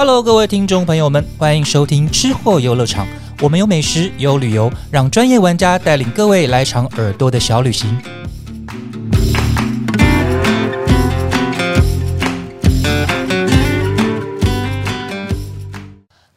Hello，各位听众朋友们，欢迎收听吃货游乐场。我们有美食，有旅游，让专业玩家带领各位来场耳朵的小旅行。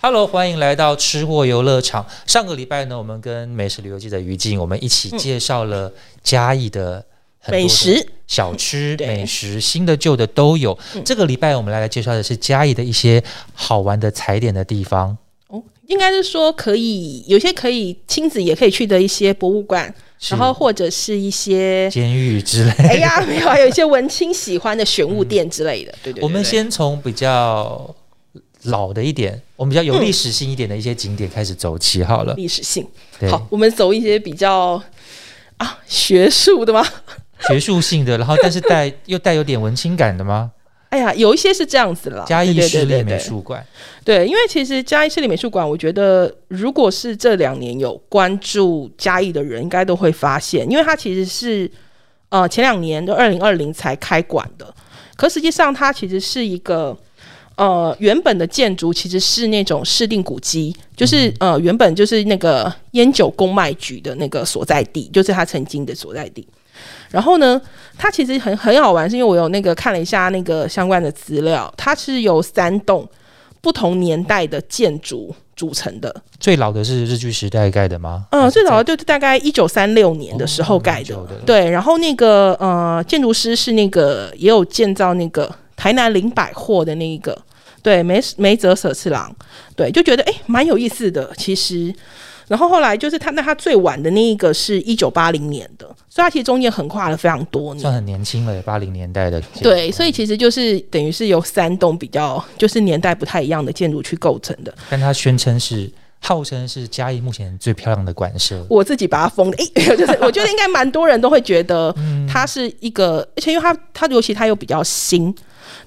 Hello，欢迎来到吃货游乐场。上个礼拜呢，我们跟美食旅游记者于静，我们一起介绍了嘉义的美食小吃、美食，新的旧的都有。这个礼拜我们来来介绍的是嘉义的一些好玩的踩点的地方。哦，应该是说可以有些可以亲子也可以去的一些博物馆，然后或者是一些监狱之类。哎呀没有，还有一些文青喜欢的玄物店之类的。对对对我们先从比较老的一点，我们比较有历史性一点的一些景点开始走起好了。历史性。好，我们走一些比较啊学术的吗？学术性的，然后但是带 又带有点文青感的吗？哎呀，有一些是这样子了。嘉义市立美术馆，对，因为其实嘉义市立美术馆，我觉得如果是这两年有关注嘉义的人，应该都会发现，因为它其实是呃前两年就二零二零才开馆的，可实际上它其实是一个。呃，原本的建筑其实是那种市定古迹，就是、呃，原本就是那个烟酒公卖局的那个所在地，就是它曾经的所在地。然后呢，它其实很很好玩，是因为我有那个看了一下那个相关的资料，它是由三栋不同年代的建筑组成的。最老的是日据时代盖的吗？嗯、最早的就是大概一九三六年的时候盖的。哦的对，然后那个呃，建筑师是那个也有建造那个台南林百货的那一个，对梅梅泽舍次郎，对，就觉得哎蛮有意思的，其实。然后后来就是他，那他最晚的那一个是一九八零年的，所以它其实中间横跨了非常多年算。很年轻了，八零年代的。对，所以其实就是等于是由三栋比较就是年代不太一样的建筑去构成的。但它宣称是号称是嘉义目前最漂亮的馆舍。我自己把它封的，诶、就是我觉得应该蛮多人都会觉得 它是一个，而且因为它它尤其它又比较新，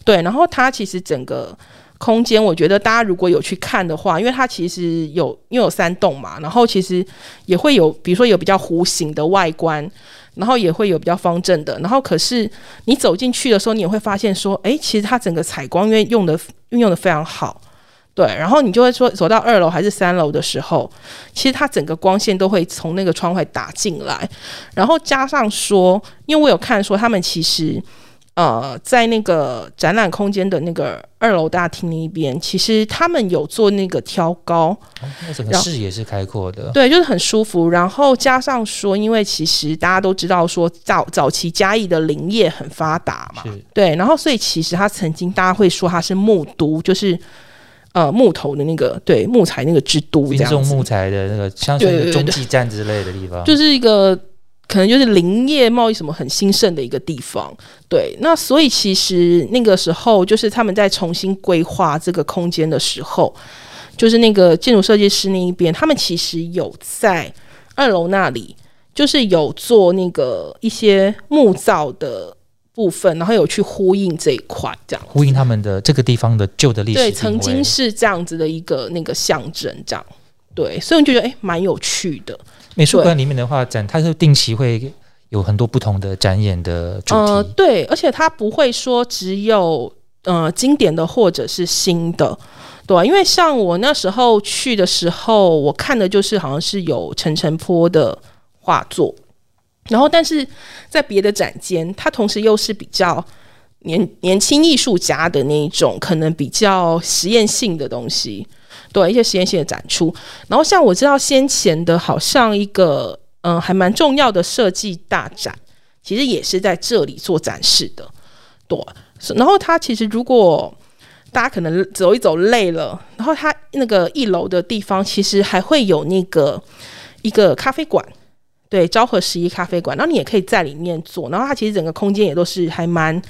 对，然后它其实整个空间，我觉得大家如果有去看的话，因为它其实有因为有三栋嘛，然后其实也会有，比如说有比较弧形的外观。然后也会有比较方正的，然后可是你走进去的时候，你也会发现说，哎，其实它整个采光因为用的运用的非常好，对，然后你就会说走到二楼还是三楼的时候，其实它整个光线都会从那个窗外打进来，然后加上说，因为我有看说他们其实呃在那个展览空间的那个二楼大厅那一边，其实他们有做那个挑高，哦那整个视野是开阔的。对，就是很舒服。然后加上说，因为其实大家都知道说早早期嘉义的林业很发达嘛，对，然后所以其实它曾经大家会说它是木都，就是呃木头的那个对木材那个之都这运样子，送木材的那个，像是对对对中继站之类的地方。就是一个可能就是林业贸易什么很兴盛的一个地方。对，那所以其实那个时候就是他们在重新规划这个空间的时候，就是那个建筑设计师那一边，他们其实有在二楼那里，就是有做那个一些木造的部分，然后有去呼应这一块，这样呼应他们的这个地方的旧的历史对，曾经是这样子的一个那个象征，这样。对，所以我就觉得哎，蛮有趣的。美术馆里面的话，展它是定期会有很多不同的展演的主呃，对，而且它不会说只有呃经典的或者是新的，对、啊，因为像我那时候去的时候，我看的就是好像是有陈澄波的画作，然后但是在别的展间，它同时又是比较。年年轻艺术家的那一种可能比较实验性的东西，对一些实验性的展出。然后像我知道先前的，好像一个嗯、还蛮重要的设计大展，其实也是在这里做展示的，对。然后它其实如果大家可能走一走累了，然后它那个一楼的地方其实还会有那个一个咖啡馆，对，昭和十一咖啡馆，然后你也可以在里面坐，然后它其实整个空间也都是还蛮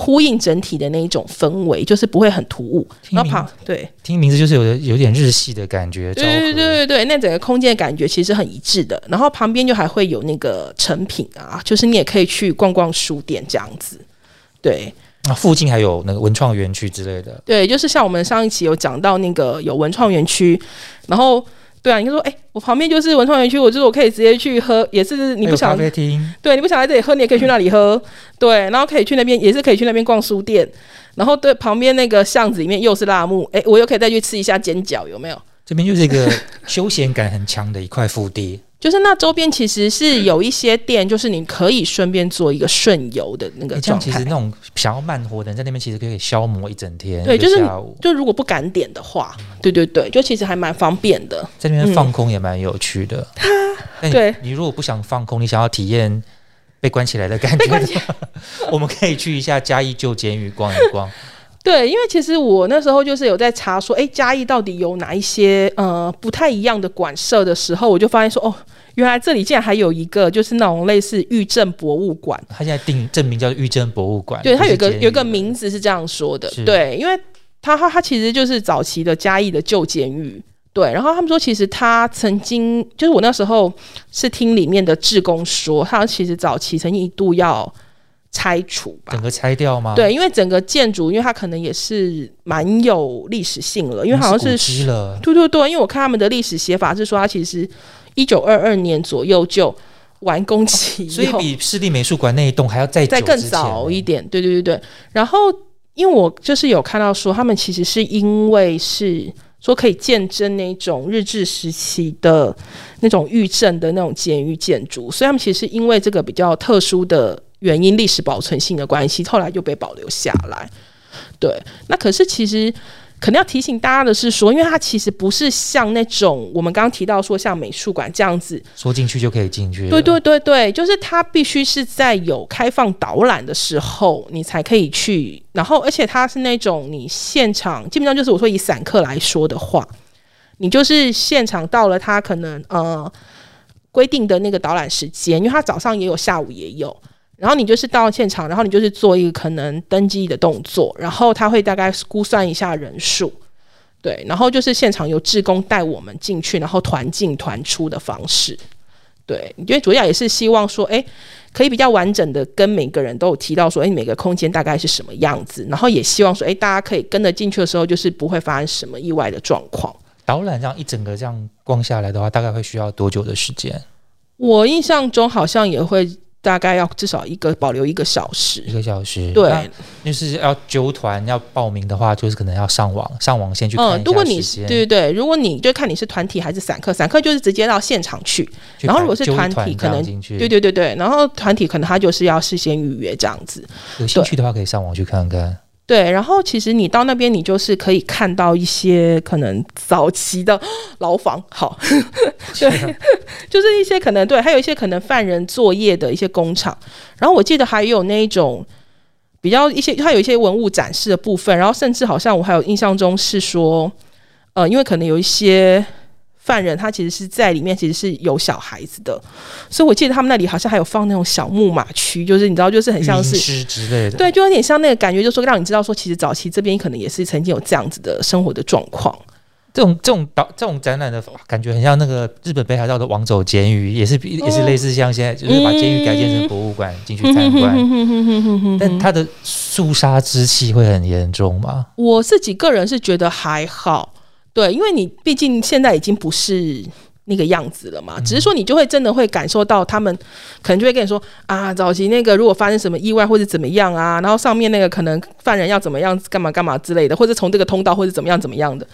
呼应整体的那一种氛围，就是不会很突兀。然后旁对听名字就是有的有点日系的感觉。对对对对对，那整个空间的感觉其实很一致的。然后旁边就还会有那个成品啊，就是你也可以去逛逛书店这样子。对啊，附近还有那个文创园区之类的。对，就是像我们上一期有讲到那个有文创园区，然后对啊，你就说，哎、我旁边就是文创园区，我就是我可以直接去喝，也是你不想咖啡厅，对，你不想来这里喝，你也可以去那里喝。对，然后可以去那边，也是可以去那边逛书店。然后对旁边那个巷子里面又是辣木，哎，我又可以再去吃一下煎饺，有没有？这边就是一个休闲感很强的一块腹地。就是那周边其实是有一些店，就是你可以顺便做一个顺游的那个状态。其实那种想要慢活的人在那边其实可以消磨一整天，对就是下午就如果不敢点的话，对对对，就其实还蛮方便的。在那边放空也蛮有趣的。但你对你如果不想放空，你想要体验被关起来的感觉 我们可以去一下嘉义旧监狱逛一逛。对，因为其实我那时候就是有在查说，哎，嘉义到底有哪一些呃不太一样的馆舍的时候，我就发现说，哦，原来这里竟然还有一个就是那种类似玉镇博物馆。它现在定证明叫玉珍博物馆，对，它有一个有一个名字是这样说的，对，因为它它它其实就是早期的嘉义的旧监狱。对，然后他们说，其实他曾经就是我那时候是听里面的志工说，他其实早期曾经一度要拆除吧整，个拆掉吗？，对，因为整个建筑，因为它可能也是蛮有历史性了，因为好像古是迹了。对对对，因为我看他们的历史写法是说，它其实一九二二年左右就完工起所以比市立美术馆那一栋还要再再更早一点，对对对对。然后，因为我就是有看到说，他们其实是因为是说可以见证那种日治时期的那种狱镇的那种监狱建筑，所以他们其实因为这个比较特殊的原因，历史保存性的关系，后来就被保留下来。对，那可是其实。可能要提醒大家的是说，因为它其实不是像那种我们刚刚提到说像美术馆这样子，说进去就可以进去。对对对对，就是它必须是在有开放导览的时候，你才可以去。然后，而且它是那种你现场，基本上就是我说以散客来说的话，你就是现场到了，它可能呃规定的那个导览时间，因为它早上也有，下午也有。然后你就是到现场，然后你就是做一个可能登记的动作，然后他会大概估算一下人数，对，然后就是现场由志工带我们进去，然后团进团出的方式。对，因为主要也是希望说，哎，可以比较完整的跟每个人都有提到说，哎，每个空间大概是什么样子，然后也希望说，哎，大家可以跟着进去的时候，就是不会发生什么意外的状况。导览这样一整个这样逛下来的话，大概会需要多久的时间？我印象中好像也会大概要至少一个保留一个小时一。个小时。对，就是要揪团要报名的话，就是可能要上网，上网先去看一下嗯，如果你对对对，如果你就看你是团体还是散客，散客就是直接到现场去，去然后如果是团体可能对对对对，然后团体可能他就是要事先预约这样子。有兴趣的话可以上网去看看。对，然后其实你到那边，你就是可以看到一些可能早期的牢房，好，对，就是一些可能对，还有一些可能犯人作业的一些工厂。然后我记得还有那一种比较一些，它有一些文物展示的部分，然后甚至好像我还有印象中是说，呃，因为可能有一些犯人他其实是在里面其实是有小孩子的，所以我记得他们那里好像还有放那种小木马区，就是你知道，就是很像是尸之类的。对，就有点像那个感觉，就说让你知道说，其实早期这边可能也是曾经有这样子的生活的状况。这种这种导这种展览的感觉很像那个日本北海道的王走监狱，也是比也是类似像现在就是把监狱改建成博物馆进去参观，但它的肃杀之气会很严重吗？我自己个人是觉得还好，对，因为你毕竟现在已经不是那个样子了嘛，只是说你就会真的会感受到他们可能就会跟你说啊，早期那个如果发生什么意外或者怎么样啊，然后上面那个可能犯人要怎么样干嘛干嘛之类的，或者从这个通道或者怎么样怎么样的，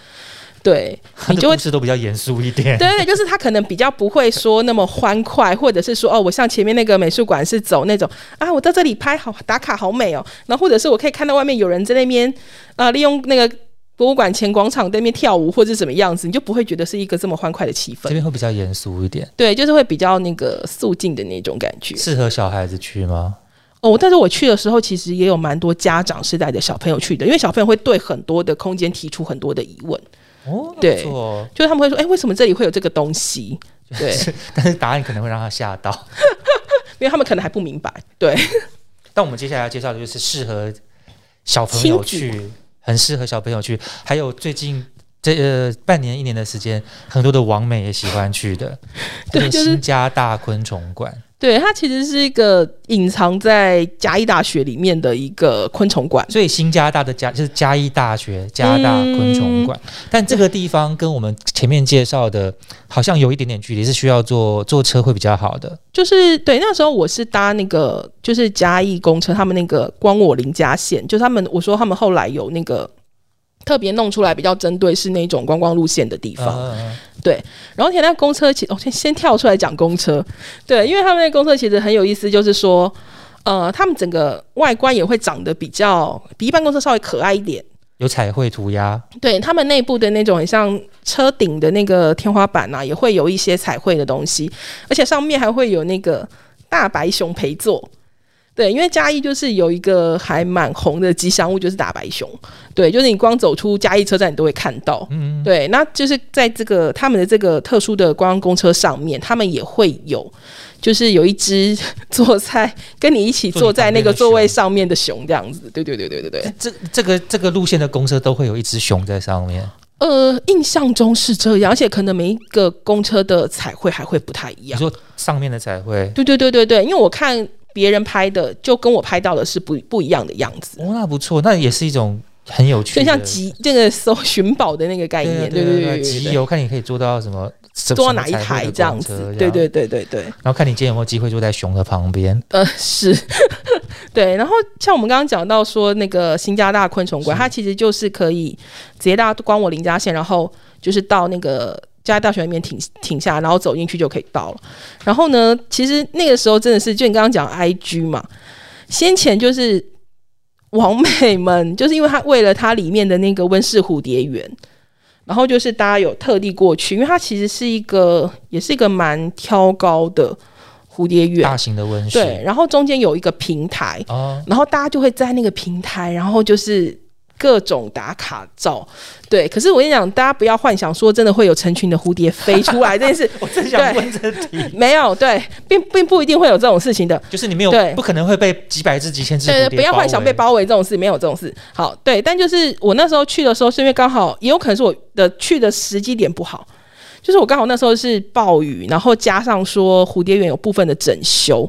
对你就会事都比较严肃一点。对对，就是他可能比较不会说那么欢快，或者是说哦，我像前面那个美术馆是走那种啊，我在这里拍好打卡好美哦，然后或者是我可以看到外面有人在那边啊、利用那个博物馆前广场在那边跳舞或者是怎么样子，你就不会觉得是一个这么欢快的气氛。这边会比较严肃一点，对，就是会比较那个肃静的那种感觉。适合小孩子去吗？哦，但是我去的时候，其实也有蛮多家长是带着小朋友去的，因为小朋友会对很多的空间提出很多的疑问，哦，对哦，就是他们会说，哎，为什么这里会有这个东西？对，但是答案可能会让他吓到。因为他们可能还不明白。对，但我们接下来要介绍的就是适合小朋友去，很适合小朋友去。还有最近这呃半年一年的时间，很多的网美也喜欢去的，对这个就是新加大昆虫馆。对，它其实是一个隐藏在嘉义大学里面的一个昆虫馆。所以新加大的嘉就是嘉义大学加大昆虫馆，但这个地方跟我们前面介绍的好像有一点点距离，是需要坐坐车会比较好的。就是对，那时候我是搭那个就是嘉义公车，他们那个光我林家线，就他们我说他们后来有那个特别弄出来比较针对是那种观光路线的地方。对，然后现在公车其实，我、先先跳出来讲公车，对，因为他们那公车其实很有意思，就是说，呃，他们整个外观也会长得比较比一般公车稍微可爱一点。有彩绘涂鸦，对他们内部的那种很像车顶的那个天花板啊，也会有一些彩绘的东西，而且上面还会有那个大白熊陪坐。对，因为嘉义就是有一个还蛮红的吉祥物，就是大白熊。对，就是你光走出嘉义车站，你都会看到。嗯，对，那就是在这个他们的这个特殊的观光公车上面，他们也会有，就是有一只 坐在跟你一起坐在那个座位上面的熊这样子。对对对对对对。这这个这个路线的公车都会有一只熊在上面。呃，印象中是这样，而且可能每一个公车的彩绘还会不太一样。你说上面的彩绘，对对对对对，因为我看别人拍的，就跟我拍到的是不不一样的样子。哦，那不错，那也是一种很有趣，就像集这个搜寻宝的那个概念，对对对对集邮看你可以做到什么，坐到哪一台这样子，对对对对对。然后看你今天有没有机会坐在熊的旁边。呃，是，对。然后像我们刚刚讲到说那个新加大昆虫馆，它其实就是可以直接到光我林家线，然后就是到那个。嘉义大学里面停停下，然后走进去就可以到了。然后呢，其实那个时候真的是，就你刚刚讲 I G 嘛，先前就是王美们，就是因为他为了它里面的那个温室蝴蝶园，然后就是大家有特地过去，因为它其实是一个，也是一个蛮挑高的蝴蝶园，大型的温室。对，然后中间有一个平台，然后大家就会在那个平台，然后就是。各种打卡照，对。可是我跟你讲，大家不要幻想说真的会有成群的蝴蝶飞出来 这件事。我真想问这题，没有，对，并并不一定会有这种事情的。就是你没有对，不可能会被几百只、几千只对，不要幻想被包围这种事，没有这种事。好，对。但就是我那时候去的时候，是因为刚好，也有可能是我的去的时机点不好。就是我刚好那时候是暴雨，然后加上说蝴蝶园有部分的整修，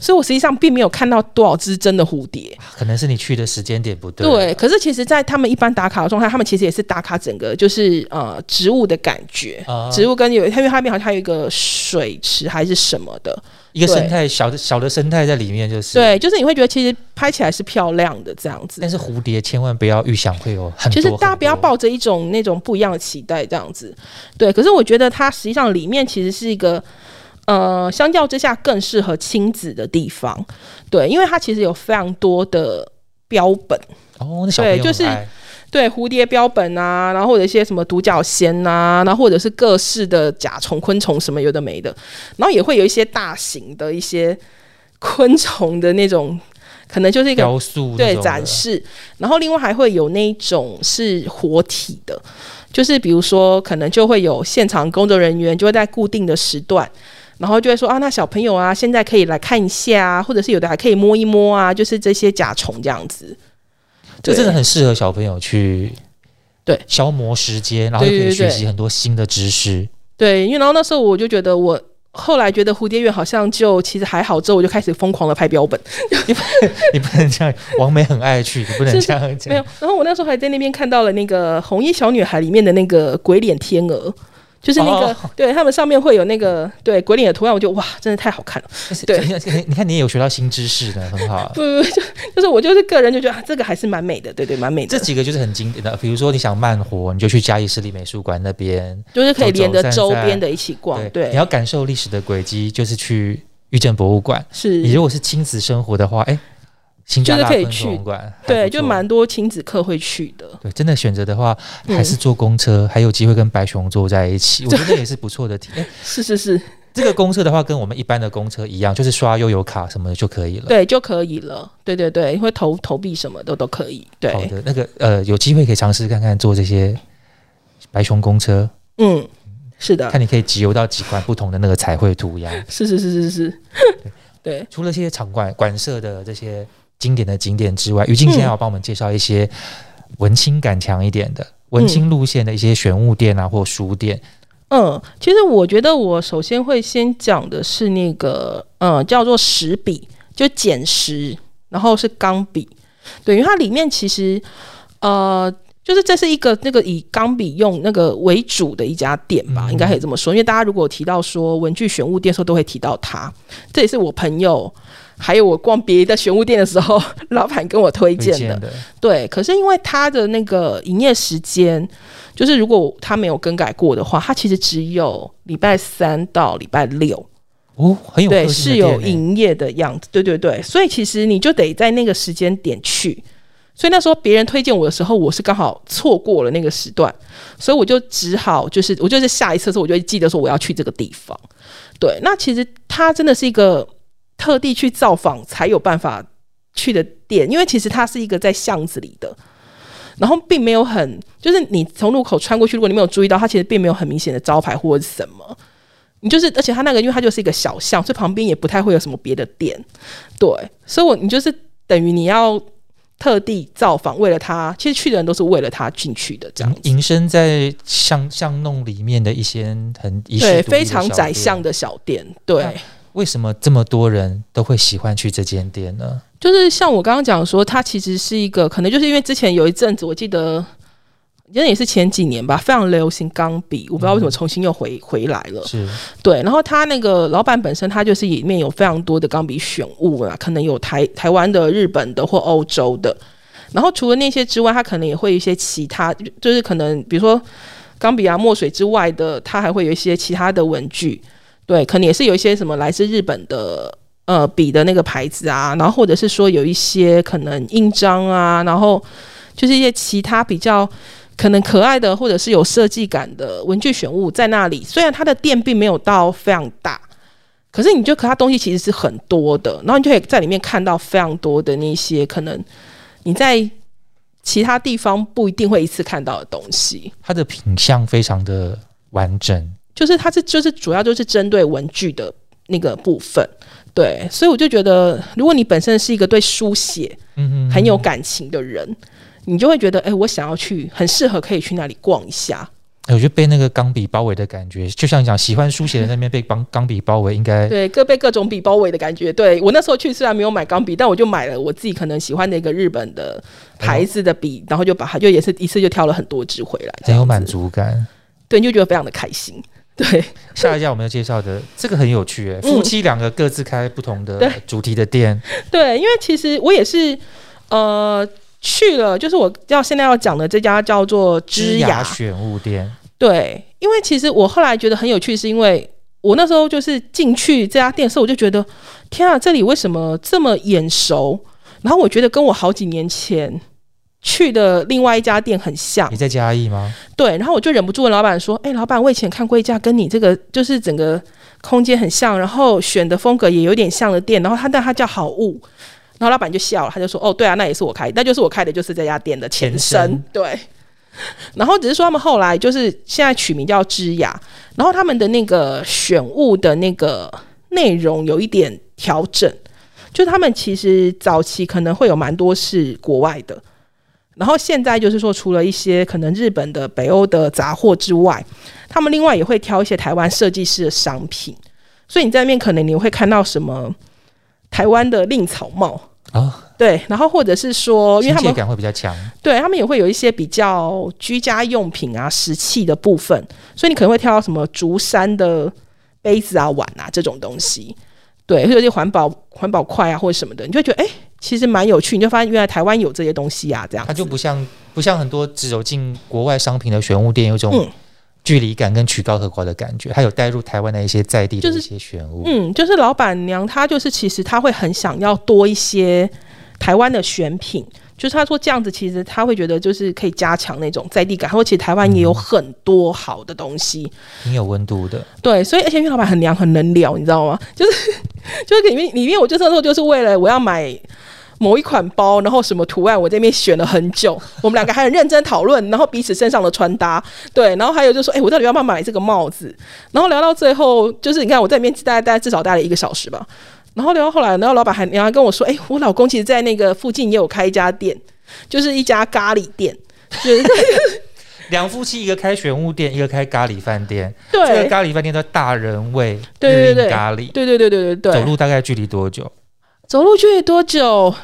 所以我实际上并没有看到多少只真的蝴蝶。可能是你去的时间点不对。对，可是其实，在他们一般打卡的状态，他们其实也是打卡整个就是呃植物的感觉，植物跟有，因为它那边好像还有一个水池还是什么的。一个生态小的小的生态在里面，就是对，就是你会觉得其实拍起来是漂亮的这样子。但是蝴蝶千万不要预想会有很多，就是大家不要抱着一种那种不一样的期待这样子。对，可是我觉得它实际上里面其实是一个呃，相较之下更适合亲子的地方。对，因为它其实有非常多的标本哦，那小朋友就是。对蝴蝶标本啊，然后或者一些什么独角仙呐，然后或者是各式的甲虫、昆虫什么有的没的，然后也会有一些大型的一些昆虫的那种，可能就是一个雕塑对展示，然后另外还会有那种是活体的，就是比如说可能就会有现场工作人员就会在固定的时段，然后就会说啊，那小朋友啊，现在可以来看一下啊，或者是有的还可以摸一摸啊，就是这些甲虫这样子。这真的很适合小朋友去对消磨时间，然后可以学习很多新的知识。对，因为然后那时候我就觉得，我后来觉得蝴蝶园好像就其实还好，之后我就开始疯狂的拍标本。你不你不能这样，王美很爱去，你不能这样。没有，然后我那时候还在那边看到了那个红衣小女孩里面的那个鬼脸天鹅。就是那个，对他们上面会有那个对鬼脸的图案，我就哇，真的太好看了。对，你看你也有学到新知识的，很好。不 不不，就就是我就是个人就觉得这个还是蛮美的，对对，蛮美的。这几个就是很经典的，比如说你想慢活，你就去嘉义市立美术馆那边，就是可以连着周边的一起逛。对，你要感受历史的轨迹，就是去遇见博物馆。是你如果是亲子生活的话，哎。就是可以去，对，就蛮多亲子课会去的。对，真的选择的话，还是坐公车，还有机会跟白熊坐在一起，我觉得也是不错的体验。是是是，这个公车的话，跟我们一般的公车一样，就是刷悠游卡什么的就可以了。对，就可以了。对对对，因为投投币什么的都可以。对，好的，那个呃，有机会可以尝试看看坐这些白熊公车。嗯，是的，看你可以集邮到几款不同的那个彩绘涂鸦。是是是是是，对。除了这些场馆馆舍的这些。经典的景点之外，于静现在要帮我们介绍一些文青感强一点的文青路线的一些玄物店啊，或书店。嗯，其实我觉得我首先会先讲的是那个，嗯，叫做石笔，就捡石，然后是钢笔，对，因为它里面其实，呃，就是这是一个那个以钢笔用那个为主的一家店吧，应该可以这么说。因为大家如果提到说文具玄物店的时候，都会提到它。这也是我朋友还有我逛别的玄物店的时候，老板跟我推荐的。对，可是因为他的那个营业时间。就是如果他没有更改过的话，他其实只有礼拜三到礼拜六哦，很有对是有营业的样子，对对对，所以其实你就得在那个时间点去。所以那时候别人推荐我的时候，我是刚好错过了那个时段，所以我就只好就是我就是下一次的时候，我就会记得说我要去这个地方。对，那其实它真的是一个特地去造访才有办法去的店，因为其实它是一个在巷子里的。然后并没有很，就是你从路口穿过去，如果你没有注意到，它其实并没有很明显的招牌或者什么。你就是，而且它那个，因为它就是一个小巷，所以旁边也不太会有什么别的店。对，所以我你就是等于你要特地造访，为了它，其实去的人都是为了它进去的，这样。隐身在巷巷弄里面的一些很对非常窄巷的小店，对。为什么这么多人都会喜欢去这间店呢？就是像我刚刚讲说，它其实是一个可能就是因为之前有一阵子，我记得，应该也是前几年吧，非常流行钢笔，我不知道为什么重新又回回来了。是，对。然后他那个老板本身，他就是里面有非常多的钢笔选物啊，可能有台台湾的、日本的或欧洲的。然后除了那些之外，他可能也会有一些其他，就是可能比如说钢笔啊、墨水之外的，他还会有一些其他的文具。对，可能也是有一些什么来自日本的呃笔的那个牌子啊，然后或者是说有一些可能印章啊，然后就是一些其他比较可能可爱的或者是有设计感的文具选物在那里。虽然它的店并没有到非常大，可是你就可它东西其实是很多的，然后你就可以在里面看到非常多的那些可能你在其他地方不一定会一次看到的东西。它的品相非常的完整。就是它是就是主要就是针对文具的那个部分，对，所以我就觉得，如果你本身是一个对书写嗯很有感情的人，你就会觉得，哎，我想要去，很适合可以去那里逛一下。我觉得被那个钢笔包围的感觉，就像讲喜欢书写的那边被钢钢笔包围，应该对各被各种笔包围的感觉。对我那时候去虽然没有买钢笔，但我就买了我自己可能喜欢的一个日本的牌子的笔，然后就把它就也是一次就挑了很多支回来，很有满足感。对，你就觉得非常的开心。对，下一家我们要介绍的这个很有趣诶，夫妻两个各自开不同的主题的店。对，因为其实我也是呃去了，就是我要现在要讲的这家叫做枝雅选物店。对，因为其实我后来觉得很有趣，是因为我那时候就是进去这家店的时候，我就觉得天啊，这里为什么这么眼熟？然后我觉得跟我好几年前。去的另外一家店很像，你在嘉义吗？对，然后我就忍不住问老板说：“哎，老板，我以前看过一家跟你这个就是整个空间很像，然后选的风格也有点像的店，然后他但他叫好物。”然后老板就笑了，他就说：“哦，对啊，那也是我开，那就是我开的，就是这家店的前身。”对。然后只是说他们后来就是现在取名叫枝雅，然后他们的那个选物的那个内容有一点调整，就他们其实早期可能会有蛮多是国外的。然后现在就是说，除了一些可能日本的、北欧的杂货之外，他们另外也会挑一些台湾设计师的商品。所以你在那边可能你会看到什么台湾的令草帽。啊，对，然后或者是说，因为他们感会比较强，对他们也会有一些比较居家用品啊、石器的部分，所以你可能会挑到什么竹山的杯子啊、碗啊这种东西，对，会有些环保环保筷啊或者什么的，你就会觉得哎。其实蛮有趣，你就发现原来台湾有这些东西啊，这样它就不像不像很多只走进国外商品的玄物店，有种距离感跟曲高和寡的感觉。它有带入台湾的一些在地的一些玄物，嗯，就是老板娘她就是其实她会很想要多一些台湾的选品。就是他说这样子，其实他会觉得就是可以加强那种在地感。他说其实台湾也有很多好的东西，挺有温度的。对，所以而且因为老板很凉很能聊，你知道吗？就是就是里面里面，我就那时候就是为了我要买某一款包，然后什么图案，我这边选了很久。我们两个还很认真讨论，然后彼此身上的穿搭，对，然后还有就说，哎，我到底要不要买这个帽子？然后聊到最后，就是你看我在里面大概大概至少待了一个小时吧。然后聊到后来，然后老板还然后跟我说：“哎，我老公其实在那个附近也有开一家店，就是一家咖喱店。”就是 两夫妻一个开玄物店，一个开咖喱饭店。这个咖喱饭店叫大人味对对日对咖喱，对对对对对对，走路大概距离多久？走路距离多久？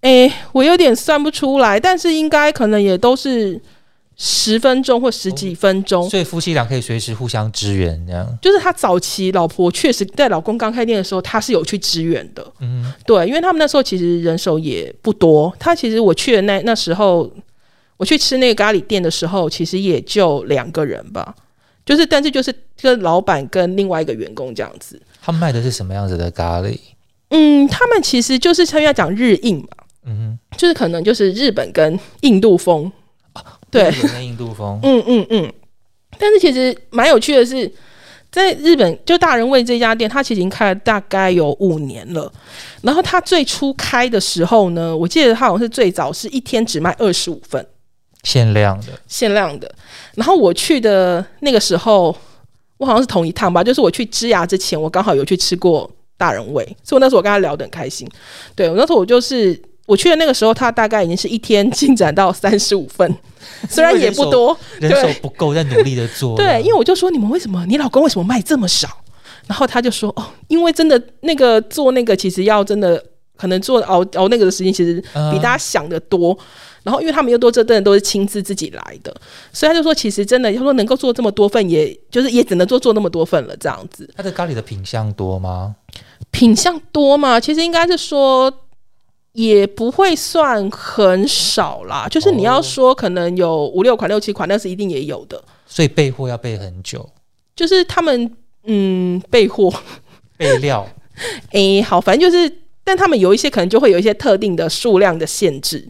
哎，我有点算不出来，但是应该可能也都是十分钟或十几分钟。所以夫妻俩可以随时互相支援，这样。就是他早期老婆确实在老公刚开店的时候，他是有去支援的。嗯，对，因为他们那时候其实人手也不多。他其实我去的那那时候，我去吃那个咖喱店的时候，其实也就两个人吧。就是，但是就是跟老板跟另外一个员工这样子。他们卖的是什么样子的咖喱？嗯，他们其实就是他们要讲日印嘛，嗯就是可能就是日本跟印度风。哼，对，日本跟印度风。嗯嗯嗯。但是其实蛮有趣的是，在日本就大人味这家店，它其实已经开了大概有五年了。然后它最初开的时候呢，我记得它好像是最早是一天只卖二十五份限量的，限量的。然后我去的那个时候，我好像是同一趟吧，就是我去枝芽之前，我刚好有去吃过大人味，所以我那时候我跟他聊得很开心。对我那时候我就是。我去的那个时候，它大概已经是一天 进展到三十五份，虽然也不多，人手不够，在努力的做。对，因为我就说你们为什么，你老公为什么卖这么少？然后他就说哦，因为真的那个做那个其实要真的可能做熬熬那个的时间其实比大家想的多。然后因为他们又多这真的都是亲自自己来的，所以他就说其实真的他说能够做这么多份，也就是也只能做做那么多份了这样子。他的咖喱的品相多吗？品相多嘛，其实应该是说。也不会算很少啦，就是你要说可能有五六款、六七款，那是一定也有的。所以备货要备很久，就是他们嗯备货。备料。诶、好，反正就是，但他们有一些可能就会有一些特定的数量的限制，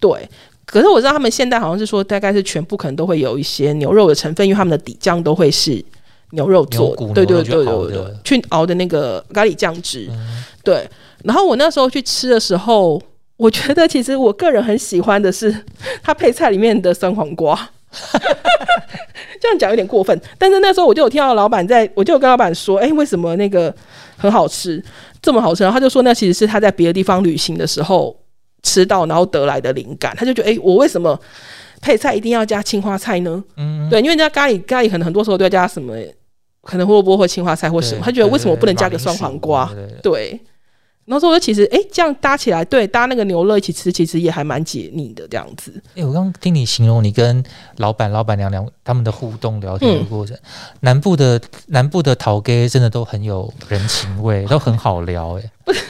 对。可是我知道他们现在好像是说，大概是全部可能都会有一些牛肉的成分，因为他们的底酱都会是牛肉做对对对对对的，去熬的那个咖喱酱汁，嗯对。然后我那时候去吃的时候，我觉得其实我个人很喜欢的是它配菜里面的酸黄瓜。这样讲有点过分，但是那时候我就有听到老板在，我就有跟老板说，哎、为什么那个很好吃，这么好吃？然后他就说，那其实是他在别的地方旅行的时候吃到，然后得来的灵感。他就觉得，哎、我为什么配菜一定要加青花菜呢？嗯，对，因为人家咖喱咖喱可能很多时候都要加什么，可能胡萝卜或青花菜或什么，他觉得为什么我不能加个酸黄瓜？对。然后说，其实哎，这样搭起来，对，搭那个牛肉一起吃，其实也还蛮解腻的这样子。哎、我刚刚听你形容你跟老板、老板娘娘他们的互动聊天的过程，南部的南部的陶给真的都很有人情味，都很好聊、哎，不 是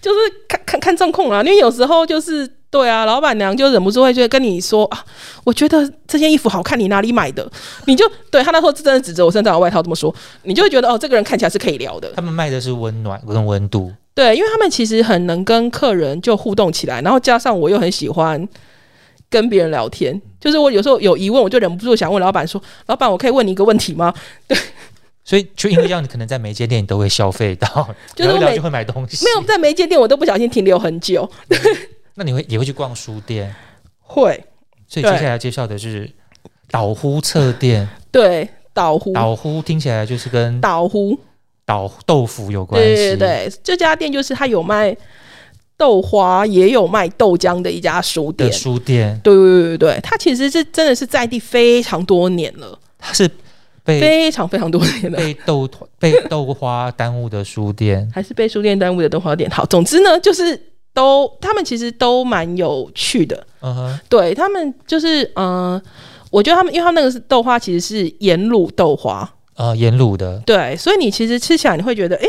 就是看看看状况啦，因为有时候就是对啊，老板娘就忍不住会觉得跟你说啊，我觉得这件衣服好看，你哪里买的？你就对他那时候真的指着我身上的外套这么说，你就会觉得哦，这个人看起来是可以聊的。他们卖的是温暖跟温度，对，因为他们其实很能跟客人就互动起来，然后加上我又很喜欢跟别人聊天，就是我有时候有疑问，我就忍不住想问老板说：“老板，我可以问你一个问题吗 对所以就因为这样，你可能在每间店你都会消费到，就是聊就会买东西。没有，在每一间店我都不小心停留很久，那你会也会去逛书店，会所以接下来介绍的是岛呼侧店。对倒呼岛呼听起来就是跟倒呼，倒豆腐有关系，对对，这家店就是它有卖豆花，也有卖豆浆的一家书店。书店，对对对对对，它其实是真的是在地非常多年了，它是被非常非常多年的。被豆被豆花耽误的书店。还是被书店耽误的豆花店。好，总之呢，就是都他们其实都蛮有趣的。嗯哼，对他们就是嗯、我觉得他们因为他们那个是豆花，其实是盐卤豆花，呃，盐卤的，对，所以你其实吃起来你会觉得，哎、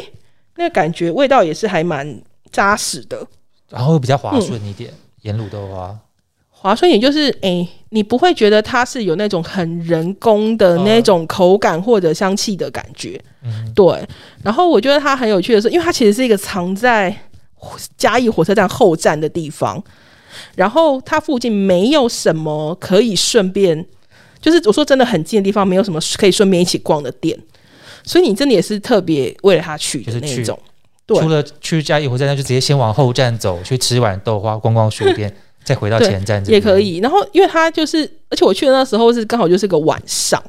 那个感觉味道也是还蛮扎实的。然后比较滑顺一点，盐卤的话。滑顺也就是，哎、你不会觉得它是有那种很人工的那种口感或者香气的感觉。嗯，对，然后我觉得它很有趣的是，因为它其实是一个藏在嘉义火车站后站的地方，然后它附近没有什么可以顺便，就是我说真的很近的地方，没有什么可以顺便一起逛的店，所以你真的也是特别为了他去的就是那种。对除了去嘉义火车站，就直接先往后站走，去吃碗豆花，逛逛书店，再回到前站也可。以。然后因为他就是，而且我去的那时候是刚好就是个晚上，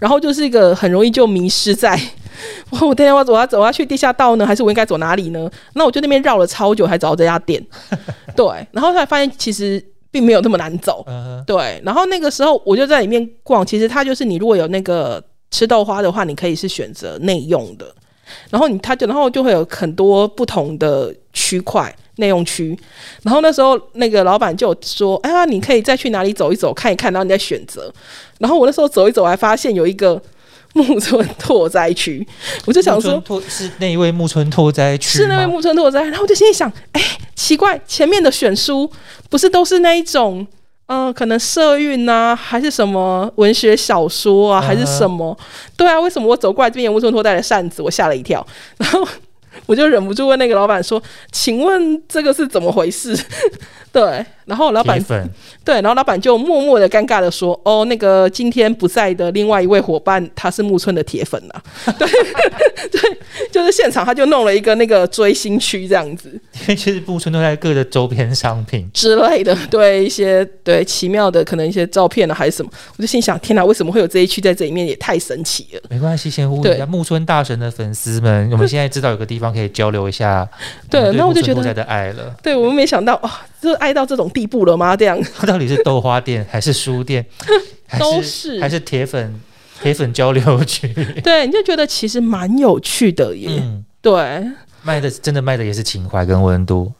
然后就是一个很容易就迷失在，我我等一下我走要走要去地下道呢，还是我应该走哪里呢？那我就那边绕了超久才找到这家店。对，然后后来发现其实并没有那么难走。嗯，对，然后那个时候我就在里面逛，其实它就是你如果有那个吃豆花的话，你可以是选择内用的，然后你它就然后就会有很多不同的区块内用区，然后那时候那个老板就说，哎呀，你可以再去哪里走一走看一看，然后你再选择。然后我那时候走一走，还发现有一个木村拓哉区，我就想说。拓是那一位木村拓哉区是那位木村拓哉，然后我就心里想，哎、奇怪，前面的选书不是都是那一种，呃，可能社运啊，还是什么文学小说啊，还是什么？对啊，为什么我走过来这边有木村拓哉的扇子，我吓了一跳，然后我就忍不住问那个老板说：“请问这个是怎么回事？” 对，然后老板，对，然后老板就默默的尴尬的说：“哦，那个今天不在的另外一位伙伴，他是木村的铁粉呐、对 对，就是现场他就弄了一个那个追星区这样子因为其实木村都在各的周边商品，之类的，对一些对奇妙的可能一些照片啊还是什么，我就心想：天哪，为什么会有这一区在这里面？也太神奇了。没关系，先呼吁一对下木村大神的粉丝们，我们现在知道有个地方可以交流一下对那我就觉得的爱了。对我们没想到哇，这爱到这种地步了吗？这样他到底是豆花店还是书店，还都是是还是铁粉铁粉交流区？对，你就觉得其实蛮有趣的耶。嗯，对，卖的真的卖的也是情怀跟温度。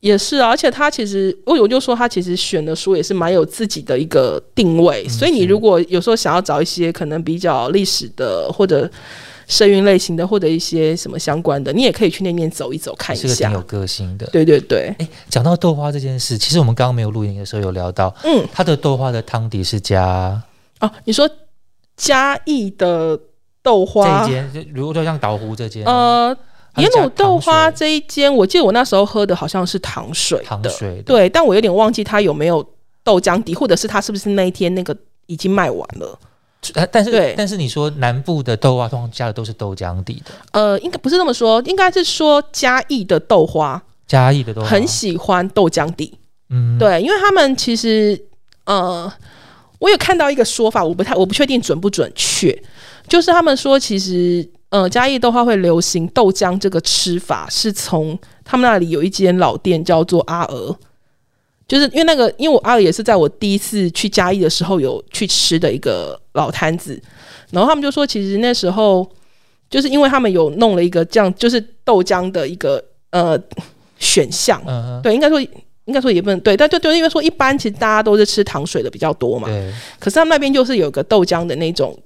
也是啊，而且他其实，我我就说他其实选的书也是蛮有自己的一个定位，嗯所以你如果有时候想要找一些可能比较历史的或者社运类型的，或者一些什么相关的，你也可以去那边走一走看一下是个挺有。个性的。对对对，哎，讲到豆花这件事，其实我们刚刚没有录影的时候有聊到，嗯，它的豆花的汤底是加哦，你说嘉义的豆花这花一，间，就如果说像岛湖这间，呃，它是加盐卤豆花这一间，我记得我那时候喝的好像是糖水的，糖水的，对，但我有点忘记它有没有豆浆底，或者是它是不是那一天那个已经卖完了。呃但是对。但是你说南部的豆花通常加的都是豆浆底的，呃，应该不是这么说，应该是说嘉义的豆花嘉义的豆花。很喜欢豆浆底，嗯，对，因为他们其实呃，我有看到一个说法，我不太我不确定准不准确，就是他们说其实呃嘉义豆花会流行豆浆这个吃法，是从他们那里有一间老店叫做阿娥。就是因为那个，因为我阿娥也是在我第一次去嘉义的时候有去吃的一个老摊子，然后他们就说，其实那时候就是因为他们有弄了一个这样，就是豆浆的一个呃选项，对，应该说应该说也不能对，但就就因为说一般其实大家都是吃糖水的比较多嘛，对，可是他们那边就是有个豆浆的那种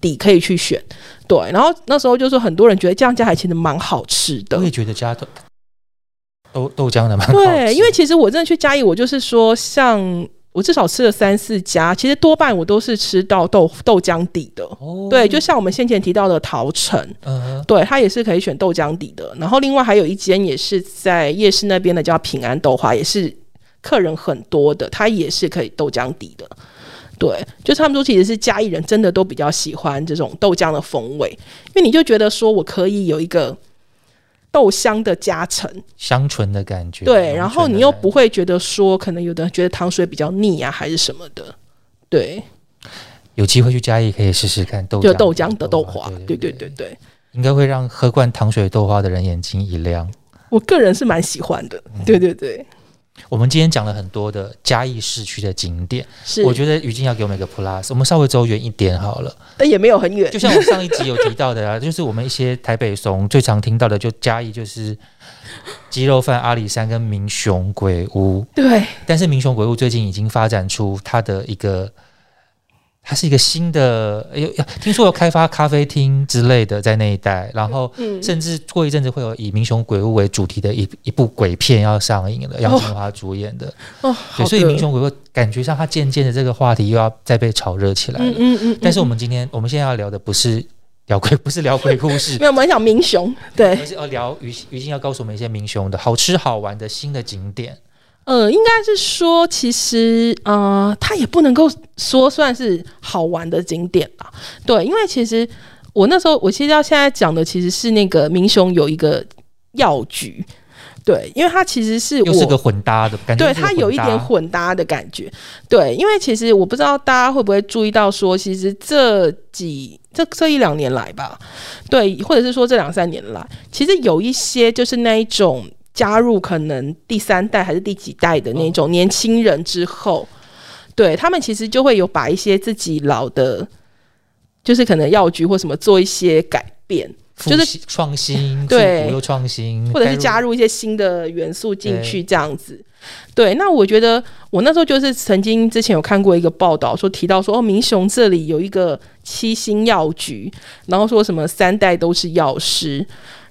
底可以去选，对，然后那时候就是很多人觉得这样加起来其实蛮好吃的我，也觉得加豆豆豆浆的吗对，因为其实我真的去嘉义，我就是说像。我至少吃了三四家，其实多半我都是吃到豆豆浆底的。哦对，就像我们先前提到的桃城，嗯哼对，它也是可以选豆浆底的。然后另外还有一间也是在夜市那边的，叫平安豆花，也是客人很多的，它也是可以豆浆底的。对，就他们说其实是嘉义人真的都比较喜欢这种豆浆的风味，因为你就觉得说我可以有一个豆香的加成，香醇的感觉，对，然后你又不会觉得说可能有的人觉得糖水比较腻啊，还是什么的。对，有机会去嘉义可以试试看豆就浆豆浆的豆花。花，对对对。对对，应该会让喝惯糖水豆花的人眼睛一亮。我个人是蛮喜欢的。嗯。对对对，我们今天讲了很多的嘉义市区的景点，是，我觉得于静要给我们一个 plus，我们稍微走远一点好了。但也没有很远就。像我上一集有提到的啊，就是我们一些台北怂最常听到的，就嘉义就是鸡肉饭、阿里山跟民雄鬼屋。对，但是民雄鬼屋最近已经发展出它的一个，它是一个新的，有听说有开发咖啡厅之类的在那一带，然后嗯，甚至过一阵子会有以民雄鬼屋为主题的一一部鬼片要上映了，杨千华主演的。哦，对，好所以民，雄鬼屋感觉上它渐渐的这个话题又要再被炒热起来了。嗯嗯嗯，但是我嗯们今天我们现在要聊的不是 聊鬼，不是聊鬼故事没，有，我们讲民雄，对而，是要聊于于静要告诉我们一些民雄的好吃好玩的新的景点。呃，应该是说，其实呃，它也不能够说算是好玩的景点啦，对，因为其实我那时候，我其实要现在讲的其实是那个明雄有一个药局，对，因为它其实是我又是个混搭的感觉，对，它有一点混搭的感觉。对，因为其实我不知道大家会不会注意到说，其实这几这这一两年来吧，对，或者是说这两三年来，其实有一些就是那一种加入可能第三代还是第几代的那种年轻人之后，对他们其实就会有把一些自己老的，就是可能药局或什么做一些改变。就是创新，对，又创新，或者是加入一些新的元素进去，这样子。对，那我觉得我那时候就是曾经之前有看过一个报道，说提到说哦，明雄这里有一个七星药局，然后说什么三代都是药师，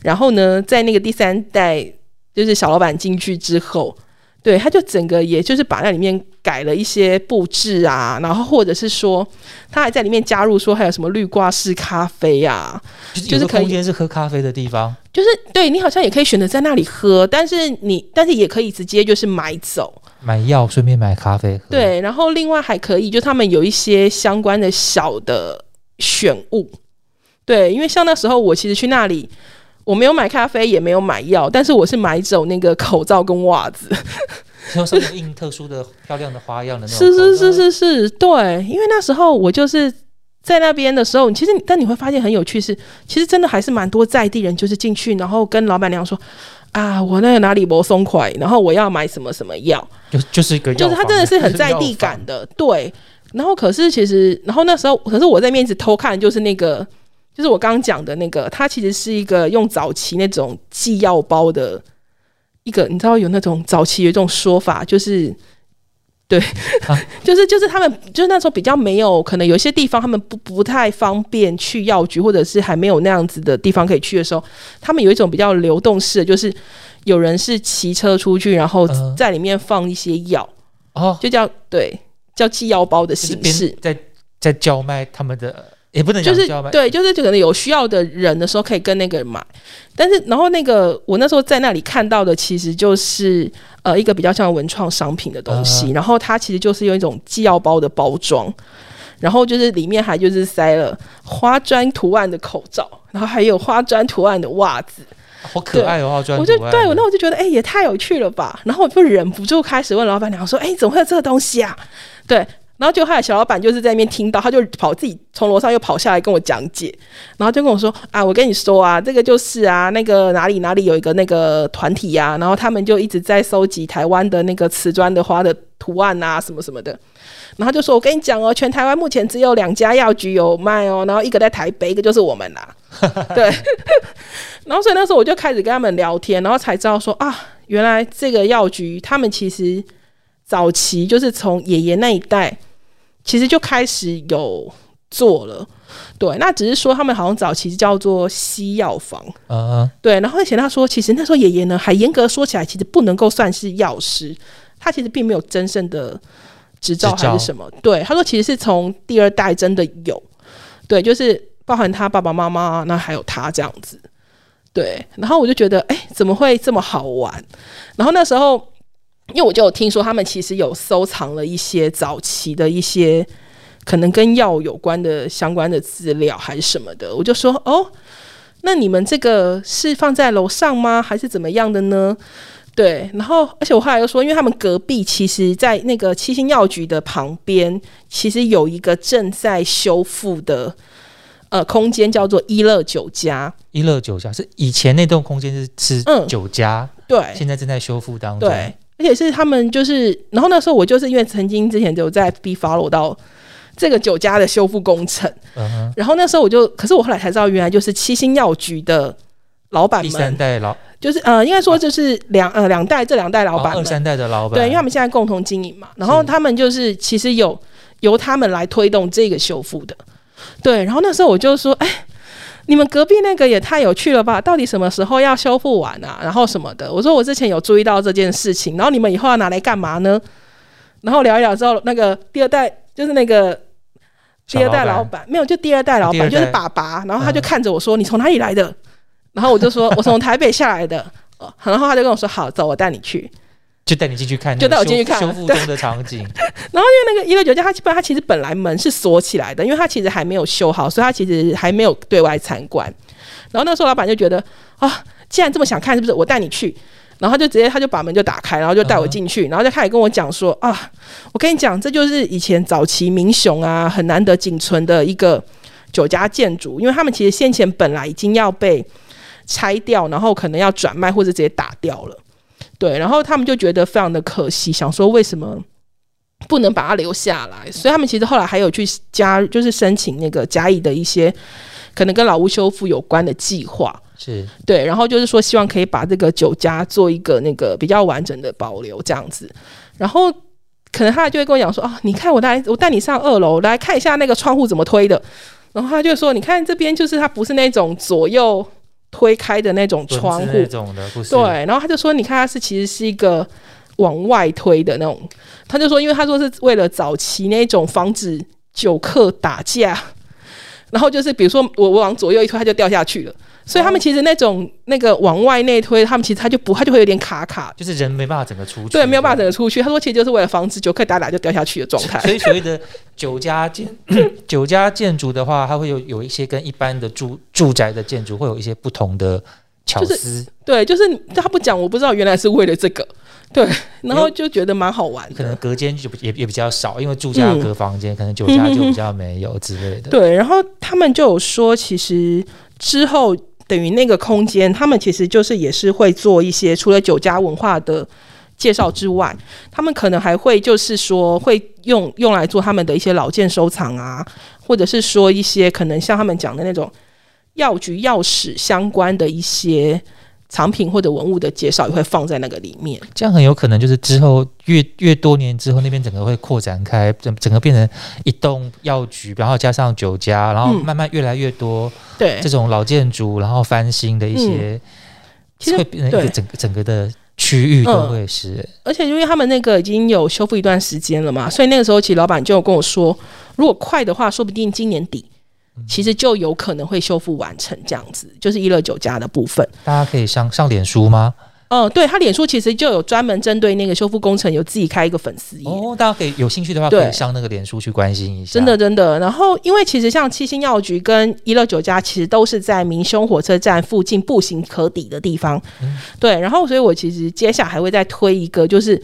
然后呢，在那个第三代就是小老板进去之后。对，他就整个也就是把那里面改了一些布置啊，然后或者是说，他还在里面加入说还有什么绿挂式咖啡啊，就是空间是喝咖啡的地方，就是对你好像也可以选择在那里喝，但是你但是也可以直接就是买走买药顺便买咖啡喝。对，然后另外还可以就他们有一些相关的小的选物，对，因为像那时候我其实去那里。我没有买咖啡，也没有买药，但是我是买走那个口罩跟袜子，用上面印特殊的漂亮的花样的那种。是是是是是，对，因为那时候我就是在那边的时候，其实但你会发现很有趣是，其实真的还是蛮多在地人，就是进去然后跟老板娘说啊，我那个哪里不松快，然后我要买什么什么药，就就是一个，就是他真的是很在地感的，对。然后可是其实，然后那时候可是我在面子偷看，就是那个。就是我刚刚讲的那个，它其实是一个用早期那种寄药包的一个，你知道有那种早期有一种说法，就是对，就是就是他们就是那时候比较没有可能有些地方他们不不太方便去药局，或者是还没有那样子的地方可以去的时候，他们有一种比较流动式的，就是有人是骑车出去，然后在里面放一些药，哦，就叫对叫寄药包的形式，在在叫卖他们的。也不能就是对，就是可能有需要的人的时候可以跟那个人买，但是然后那个我那时候在那里看到的其实就是呃一个比较像文创商品的东西，然后它其实就是用一种寄药包的包装，然后就是里面还就是塞了花砖图案的口罩，然后还有花砖图案的袜子，好可爱哦花砖，我就对我那我就觉得哎也太有趣了吧，然后我就忍不住开始问老板娘说哎怎么会有这个东西啊？对。然后就后来小老板就是在那边听到，他就跑自己从楼上又跑下来跟我讲解，然后就跟我说啊，我跟你说啊，这个就是啊，那个哪里哪里有一个那个团体呀，然后他们就一直在收集台湾的那个瓷砖的花的图案啊，什么什么的。然后就说我跟你讲哦，全台湾目前只有两家药局有卖哦，然后一个在台北，一个就是我们啦。对。然后所以那时候我就开始跟他们聊天，然后才知道说啊，原来这个药局他们其实早期就是从爷爷那一代。其实就开始有做了，对，那只是说他们好像早期叫做西药房，嗯，对，然后而且他说，其实那时候爷爷呢还严格说起来，其实不能够算是药师，他其实并没有真正的执照还是什么，对，他说其实是从第二代真的有，对，就是包含他爸爸妈妈，那还有他这样子，对，然后我就觉得，哎，怎么会这么好玩？然后那时候。因为我就有听说，他们其实有收藏了一些早期的一些可能跟药有关的相关的资料，还是什么的。我就说，哦，那你们这个是放在楼上吗？还是怎么样的呢？对，然后而且我后来又说，因为他们隔壁其实，在那个七星药局的旁边，其实有一个正在修复的呃空间，叫做一乐酒家。一乐酒家是以前那栋空间是吃酒家，对，现在正在修复当中。对。而且是他们就是，然后那时候我就是因为曾经之前就在 B follow 到这个酒家的修复工程，然后那时候我就，可是我后来才知道，原来就是七星药局的老板们，第三代老，就是呃，应该说就是两呃两代这两代老板，二三代的老板，对，因为他们现在共同经营嘛，然后他们就是其实有由他们来推动这个修复的，对，然后那时候我就说，哎。你们隔壁那个也太有趣了吧？到底什么时候要修复完啊？然后什么的？我说我之前有注意到这件事情，然后你们以后要拿来干嘛呢？然后聊一聊之后，那个第二代就是那个第二代老板，没有就第二代老板就是爸爸，然后他就看着我说：“你从哪里来的？”然后我就说：“我从台北下来的。”然后他就跟我说：“好，走，我带你去。”就带你进去看，就带我进去看修复中的场景。然后因为那个一六九家，它基本它其实本来门是锁起来的，因为它其实还没有修好，所以它其实还没有对外参观。然后那时候老板就觉得啊，既然这么想看，是不是我带你去？然后就直接他就把门就打开，然后就带我进去，然后就开始跟我讲说啊，我跟你讲，这就是以前早期民雄啊很难得仅存的一个酒家建筑，因为他们其实先前本来已经要被拆掉，然后可能要转卖或者直接打掉了。对，然后他们就觉得非常的可惜，想说为什么不能把它留下来？所以他们其实后来还有去加，就是申请那个甲乙的一些可能跟老屋修复有关的计划。是对，然后就是说希望可以把这个酒家做一个那个比较完整的保留这样子，然后可能他就会跟我讲说啊，你看我带我带你上二楼来看一下那个窗户怎么推的，然后他就说你看这边就是它不是那种左右推开的那种窗户。那种的，不是。对，然后他就说你看它是其实是一个往外推的那种，他就说因为他说是为了早期那种防止酒客打架，然后就是比如说我我往左右一推，它就掉下去了。所以他们其实那种那个往外内推，他们其实他就不，他就会有点卡卡，就是人没办法整个出去，对，没有办法整个出去。他说其实就是为了防止酒客打打就掉下去的状态。所以 所谓的酒家建 酒家建筑的话，它会有有一些跟一般的住住宅的建筑会有一些不同的巧思。对，就是他不讲，我不知道原来是为了这个。对，然后就觉得蛮好玩。可能隔间就也也比较少，因为住家隔房间，可能酒家就比较没有之类的。对，然后他们就有说，其实之后。等于那个空间，他们其实就是也是会做一些除了酒家文化的介绍之外，他们可能还会就是说会用用来做他们的一些老件收藏啊，或者是说一些可能像他们讲的那种药局药史相关的一些。藏品或者文物的介绍也会放在那个里面，这样很有可能就是之后越越多年之后，那边整个会扩展开，整整个变成一栋药局，然后加上酒家，然后慢慢越来越多对。这种老建筑，然后翻新的一些，其实会变成一个整个整个的区域都会是。而且因为他们那个已经有修复一段时间了嘛，所以那个时候其实老板就跟我说，如果快的话，说不定今年底。其实就有可能会修复完成这样子，就是一乐酒家的部分。大家可以上上脸书吗？嗯，对他脸书其实就有专门针对那个修复工程有自己开一个粉丝页哦，大家可以有兴趣的话可以上那个脸书去关心一下。真的真的，然后因为其实像七星药局跟一乐酒家其实都是在明凶火车站附近步行可抵的地方，对，然后所以我其实接下来还会再推一个，就是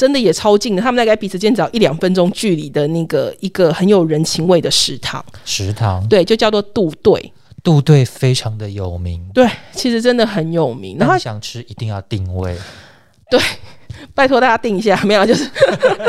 真的也超近的，他们大概彼此间只要一两分钟距离的那个一个很有人情味的食堂，食堂对，就叫做杜队。杜队非常的有名，对，其实真的很有名。然后想吃一定要定位，对，拜托大家定一下，没有就是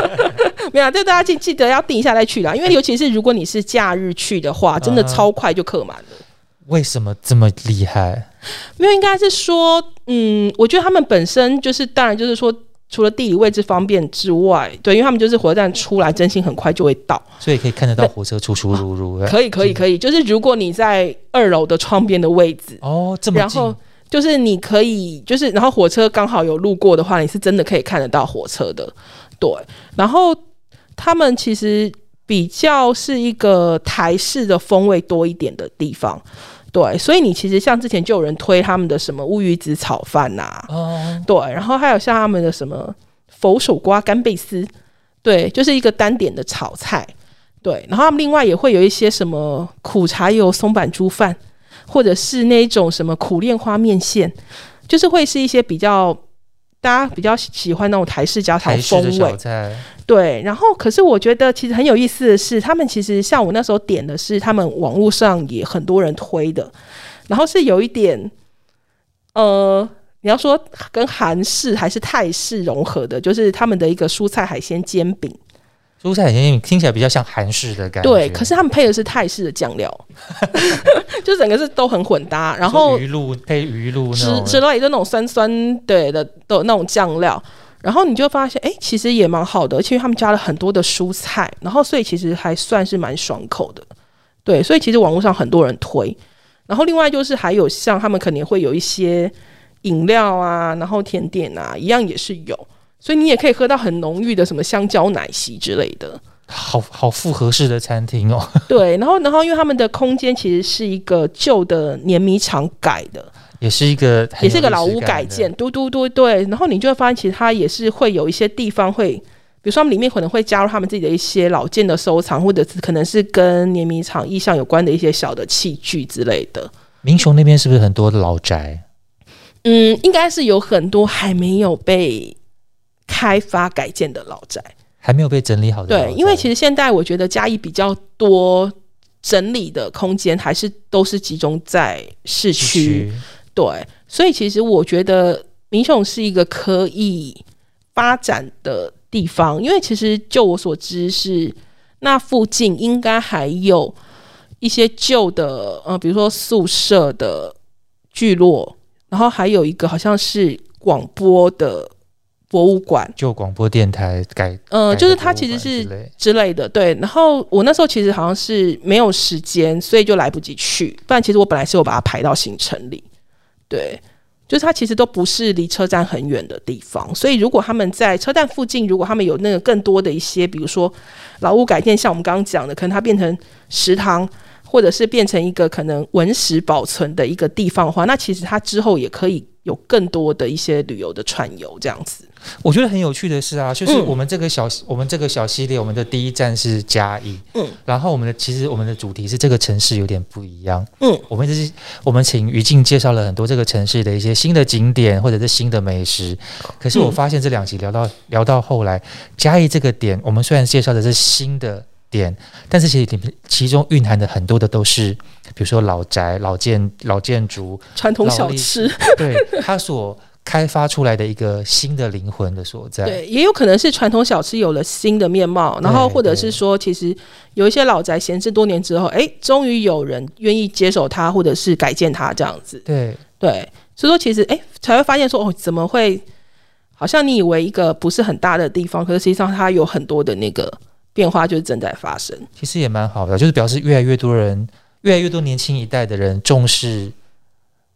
没有，就大家记记得要定一下再去啦。因为尤其是如果你是假日去的话，真的超快就客满了。为什么这么厉害？没有，应该是说，嗯，我觉得他们本身就是，当然就是说。除了地理位置方便之外，对，因为他们就是火车站出来，真心很快就会到，所以可以看得到火车出出入入。可以，可以，可以，就是如果你在二楼的窗边的位置，哦，这么然后就是你可以，就是然后火车刚好有路过的话，你是真的可以看得到火车的。对，然后他们其实比较是一个台式的风味多一点的地方。对，所以你其实像之前就有人推他们的什么乌鱼子炒饭呐，哦，对，然后还有像他们的什么佛手瓜干贝丝，对，就是一个单点的炒菜，对，然后他们另外也会有一些什么苦茶油松板猪饭，或者是那种什么苦练花面线，就是会是一些比较。大家比较喜欢那种台式家常风味，对。然后，可是我觉得其实很有意思的是，他们其实像我那时候点的是他们网络上也很多人推的，然后是有一点，呃，你要说跟韩式还是泰式融合的，就是他们的一个蔬菜海鲜煎饼。蔬菜海鲜饼听起来比较像韩式的感觉，对。可是他们配的是泰式的酱料，就整个是都很混搭。然后鱼露配鱼露，之之类的那种酸酸对的的那种酱料。然后你就发现，哎，其实也蛮好的，而且他们加了很多的蔬菜，然后所以其实还算是蛮爽口的。对，所以其实网络上很多人推。然后另外就是还有像他们肯定会有一些饮料啊，然后甜点啊，一样也是有。所以你也可以喝到很浓郁的什么香蕉奶昔之类的，好好复合式的餐厅哦。对，然后然后因为他们的空间其实是一个旧的碾米厂改的，也是一个也是一个老屋改建，嘟嘟嘟对。然后你就会发现，其实它也是会有一些地方会，比如说他们里面可能会加入他们自己的一些老件的收藏，或者是可能是跟碾米厂意象有关的一些小的器具之类的。民雄那边是不是很多老宅？嗯，应该是有很多还没有被。开发改建的老宅还没有被整理好的，对，因为其实现在我觉得嘉义比较多整理的空间，还是都是集中在市区，对，所以其实我觉得民雄是一个可以发展的地方，因为其实就我所知是那附近应该还有一些旧的呃，比如说宿舍的聚落，然后还有一个好像是广播的博物馆，就广播电台改，呃，就是它其实是之类之类的，对。然后我那时候其实好像是没有时间，所以就来不及去。不然其实我本来是有把它排到行程里，对。就是它其实都不是离车站很远的地方，所以如果他们在车站附近，如果他们有那个更多的一些，比如说劳务改建，像我们刚刚讲的，可能它变成食堂，或者是变成一个可能文史保存的一个地方的话，那其实它之后也可以有更多的一些旅游的串游这样子。我觉得很有趣的是啊，就是嗯。我们这个小、我们这个小系列，我们的第一站是嘉义，嗯，然后我们的其实我们的主题是这个城市有点不一样，嗯，我们这是我们请于静介绍了很多这个城市的一些新的景点或者是新的美食，可是我发现这两集聊到聊到后来，嘉义这个点，我们虽然介绍的是新的点，但是其实里面其中蕴含的很多的都是，比如说老宅、老建、老建筑，传统小吃，对它所开发出来的一个新的灵魂的所在。对，也有可能是传统小吃有了新的面貌，然后或者是说，其实有一些老宅闲置多年之后，哎，终于有人愿意接手它，或者是改建它这样子。对对，所以说其实哎，才会发现说，哦，怎么会？好像你以为一个不是很大的地方，可是实际上它有很多的那个变化，就是正在发生。其实也蛮好的，就是表示越来越多人，越来越多年轻一代的人重视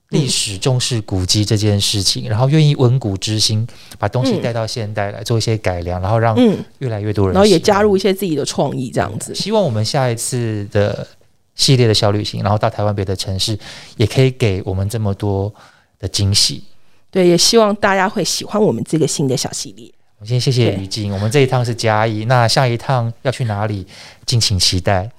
历史、重视古迹这件事情，然后愿意文古知新，把东西嗯带到现代来做一些改良，然后让嗯，越来越多人，然后也加入一。些自己的创意，这样子。希望我们下一次的系列的小旅行，然后到台湾别的城市，也可以给我们这么多的惊喜。对，也希望大家会喜欢我们这个新的小系列。先谢谢于静，我们这一趟是嘉义，那下一趟要去哪里，敬请期待。